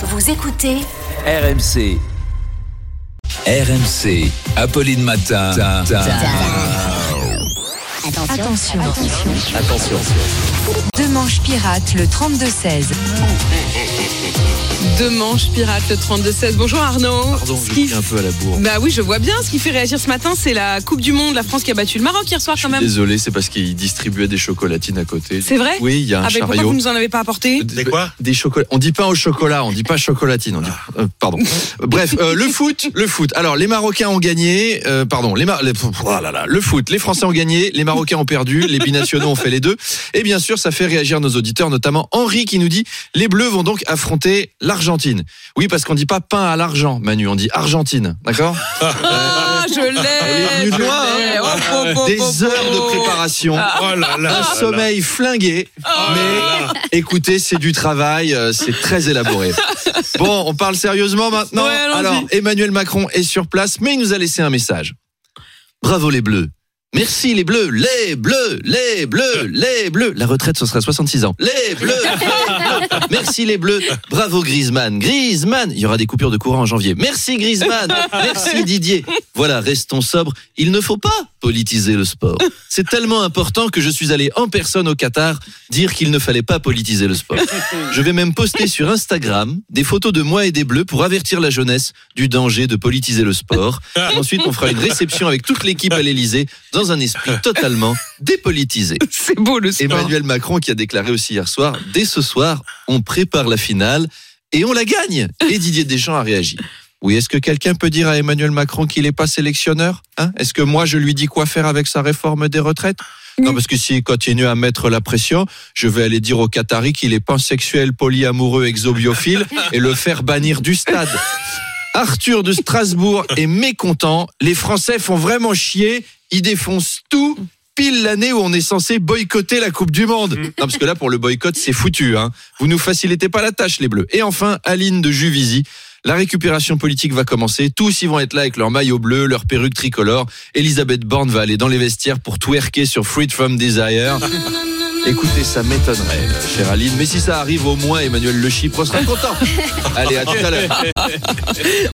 Vous écoutez RMC. RMC. Apolline Matin. Attention. Attention. Deux manches pirates, le 32-16. Deux manches pirates, le 32-16. Bonjour Arnaud. Pardon, Ce je qui- suis un peu à la bourre. Bah oui, je vois bien. Ce qui fait réagir ce matin, c'est la Coupe du Monde, la France qui a battu le Maroc hier soir quand même. Désolé, c'est parce qu'il distribuait des chocolatines à côté. C'est vrai Oui, il y a un Ah ben pourquoi chariot. vous nous en avez pas apporté Des quoi Des chocolats. On dit pain au chocolat, on dit pas chocolatine. On dit... euh, pardon. Bref, euh, le foot, le foot. Alors, les Marocains ont gagné. euh, pardon, les, Mar- les- oh là là, le foot. Les Français ont gagné, les Marocains ont perdu, les binationaux ont fait les deux. Et bien sûr, ça fait réagir nos auditeurs, notamment Henri qui nous dit les Bleus vont donc affronter l'Argentine. Oui, parce qu'on dit pas pain à l'argent, Manu, on dit Argentine, d'accord Ah, je l'ai. Oh, oh, oh, Des oh, heures de oh. préparation. Oh là là. un sommeil flingué, mais écoutez, c'est du travail, euh, c'est très élaboré. Bon, on parle sérieusement maintenant. Ouais. Alors, Emmanuel Macron est sur place, mais il nous a laissé un message. Bravo les Bleus. Merci les Bleus, les Bleus, les Bleus, les Bleus. La retraite, ce sera 66 ans. Les Bleus, les Bleus. Merci les Bleus. Bravo Griezmann. Griezmann. Il y aura des coupures de courant en janvier. Merci Griezmann. Merci Didier. Voilà, restons sobres. Il ne faut pas politiser le sport. C'est tellement important que je suis allé en personne au Qatar dire qu'il ne fallait pas politiser le sport. Je vais même poster sur Instagram des photos de moi et des Bleus pour avertir la jeunesse du danger de politiser le sport. Ensuite, on fera une réception avec toute l'équipe à l'Elysée dans un esprit totalement dépolitisé. C'est beau le sport. Emmanuel Macron qui a déclaré aussi hier soir, dès ce soir, on prépare la finale et on la gagne. Et Didier Deschamps a réagi. Oui, est-ce que quelqu'un peut dire à Emmanuel Macron qu'il n'est pas sélectionneur hein? Est-ce que moi, je lui dis quoi faire avec sa réforme des retraites? Non, parce que s'il continue à mettre la pression, je vais aller dire au Qatari qu'il est pansexuel, polyamoureux, exobiophile et le faire bannir du stade. Arthur de Strasbourg est mécontent. Les Français font vraiment chier. Ils défoncent tout pile l'année où on est censé boycotter la Coupe du Monde. Non, parce que là, pour le boycott, c'est foutu. Hein. Vous nous facilitez pas la tâche, les Bleus. Et enfin, Aline de Juvisy. La récupération politique va commencer. Tous ils vont être là avec leur maillot bleu, leur perruque tricolore. Elisabeth Borne va aller dans les vestiaires pour twerker sur Freed from Desire. Écoutez, ça m'étonnerait, chère Aline. Mais si ça arrive, au moins Emmanuel Le Chypre sera content. Allez, à tout à l'heure.